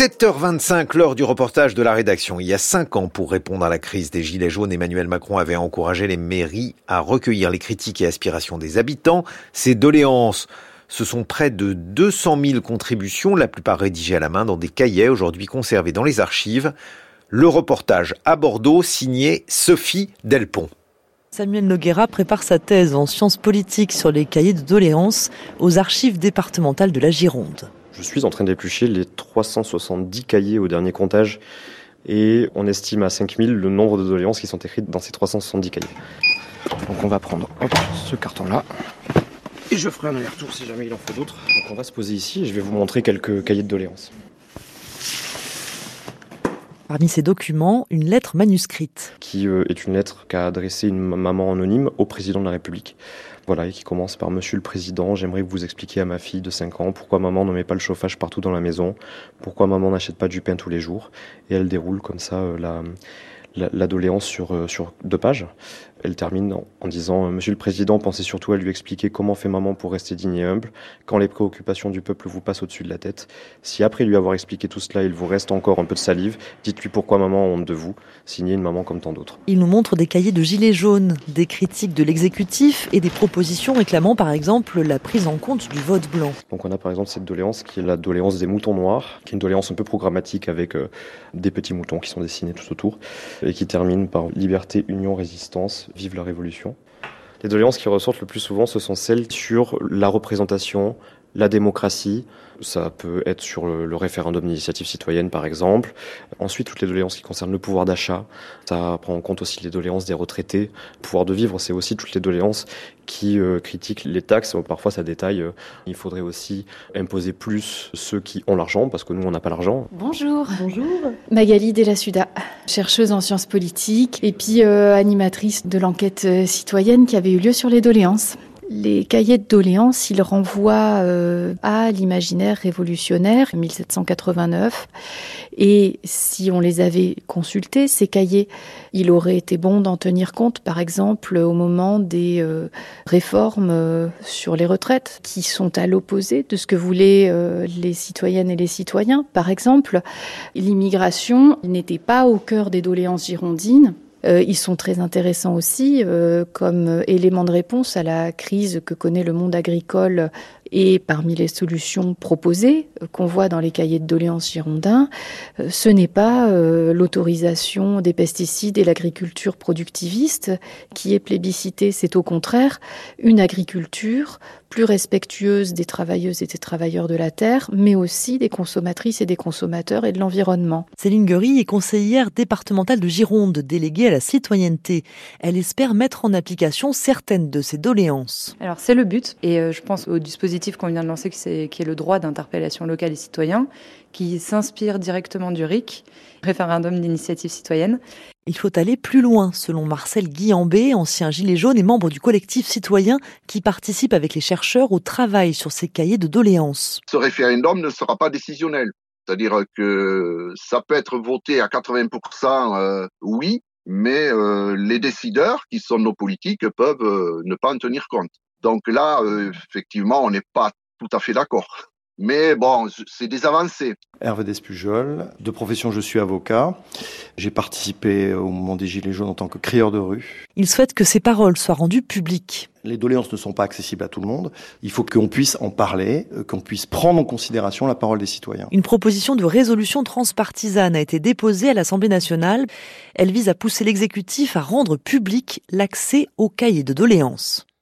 7h25, l'heure du reportage de la rédaction. Il y a cinq ans, pour répondre à la crise des Gilets jaunes, Emmanuel Macron avait encouragé les mairies à recueillir les critiques et aspirations des habitants. Ces doléances, ce sont près de 200 000 contributions, la plupart rédigées à la main dans des cahiers aujourd'hui conservés dans les archives. Le reportage à Bordeaux, signé Sophie Delpont. Samuel Noguera prépare sa thèse en sciences politiques sur les cahiers de doléances aux archives départementales de la Gironde. Je suis en train d'éplucher les 370 cahiers au dernier comptage et on estime à 5000 le nombre de doléances qui sont écrites dans ces 370 cahiers. Donc on va prendre ce carton-là et je ferai un aller-retour si jamais il en faut d'autres. Donc on va se poser ici et je vais vous montrer quelques cahiers de doléances. Parmi ces documents, une lettre manuscrite. Qui euh, est une lettre qu'a adressée une maman anonyme au président de la République. Voilà, et qui commence par Monsieur le Président, j'aimerais vous expliquer à ma fille de 5 ans pourquoi maman ne met pas le chauffage partout dans la maison, pourquoi maman n'achète pas du pain tous les jours. Et elle déroule comme ça euh, la, la, doléance sur, euh, sur deux pages. Elle termine en, disant euh, Monsieur le Président, pensez surtout à lui expliquer comment fait maman pour rester digne et humble, quand les préoccupations du peuple vous passent au-dessus de la tête. Si après lui avoir expliqué tout cela, il vous reste encore un peu de salive, dites-lui pourquoi maman a honte de vous, signez une maman comme tant d'autres. Il nous montre des cahiers de gilets jaunes, des critiques de l'exécutif et des propositions réclamant par exemple la prise en compte du vote blanc. Donc on a par exemple cette doléance qui est la doléance des moutons noirs, qui est une doléance un peu programmatique avec euh, des petits moutons qui sont dessinés tout autour et qui termine par liberté, union, résistance, vive la révolution. Les doléances qui ressortent le plus souvent, ce sont celles sur la représentation, la démocratie, ça peut être sur le, référendum d'initiative citoyenne, par exemple. Ensuite, toutes les doléances qui concernent le pouvoir d'achat. Ça prend en compte aussi les doléances des retraités. Le pouvoir de vivre, c'est aussi toutes les doléances qui euh, critiquent les taxes. Parfois, ça détaille. Euh, il faudrait aussi imposer plus ceux qui ont l'argent, parce que nous, on n'a pas l'argent. Bonjour. Bonjour. Magali Delasuda, chercheuse en sciences politiques et puis euh, animatrice de l'enquête citoyenne qui avait eu lieu sur les doléances. Les cahiers de doléances, ils renvoient euh, à l'imaginaire révolutionnaire 1789. Et si on les avait consultés, ces cahiers, il aurait été bon d'en tenir compte, par exemple, au moment des euh, réformes euh, sur les retraites, qui sont à l'opposé de ce que voulaient les citoyennes et les citoyens. Par exemple, l'immigration n'était pas au cœur des doléances girondines. Euh, ils sont très intéressants aussi euh, comme élément de réponse à la crise que connaît le monde agricole et parmi les solutions proposées euh, qu'on voit dans les cahiers de doléances girondins, ce n'est pas l'autorisation des pesticides et l'agriculture productiviste qui est plébiscitée, c'est au contraire une agriculture plus respectueuse des travailleuses et des travailleurs de la terre, mais aussi des consommatrices et des consommateurs et de l'environnement. Céline Guery est conseillère départementale de Gironde, déléguée à la citoyenneté. Elle espère mettre en application certaines de ses doléances. Alors c'est le but, et euh, je pense au dispositif qu'on vient de lancer, qui est le droit d'interpellation locale et citoyen, qui s'inspire directement du RIC, référendum d'initiative citoyenne. Il faut aller plus loin, selon Marcel Guillambé, ancien gilet jaune et membre du collectif citoyen qui participe avec les chercheurs au travail sur ces cahiers de doléances. Ce référendum ne sera pas décisionnel. C'est-à-dire que ça peut être voté à 80% euh, oui, mais euh, les décideurs, qui sont nos politiques, peuvent euh, ne pas en tenir compte. Donc là, effectivement, on n'est pas tout à fait d'accord. Mais bon, c'est des avancées. Hervé Despujol, de profession je suis avocat. J'ai participé au moment des Gilets jaunes en tant que crieur de rue. Il souhaite que ces paroles soient rendues publiques. Les doléances ne sont pas accessibles à tout le monde. Il faut qu'on puisse en parler, euh, qu'on puisse prendre en considération la parole des citoyens. Une proposition de résolution transpartisane a été déposée à l'Assemblée nationale. Elle vise à pousser l'exécutif à rendre public l'accès au cahier de doléances.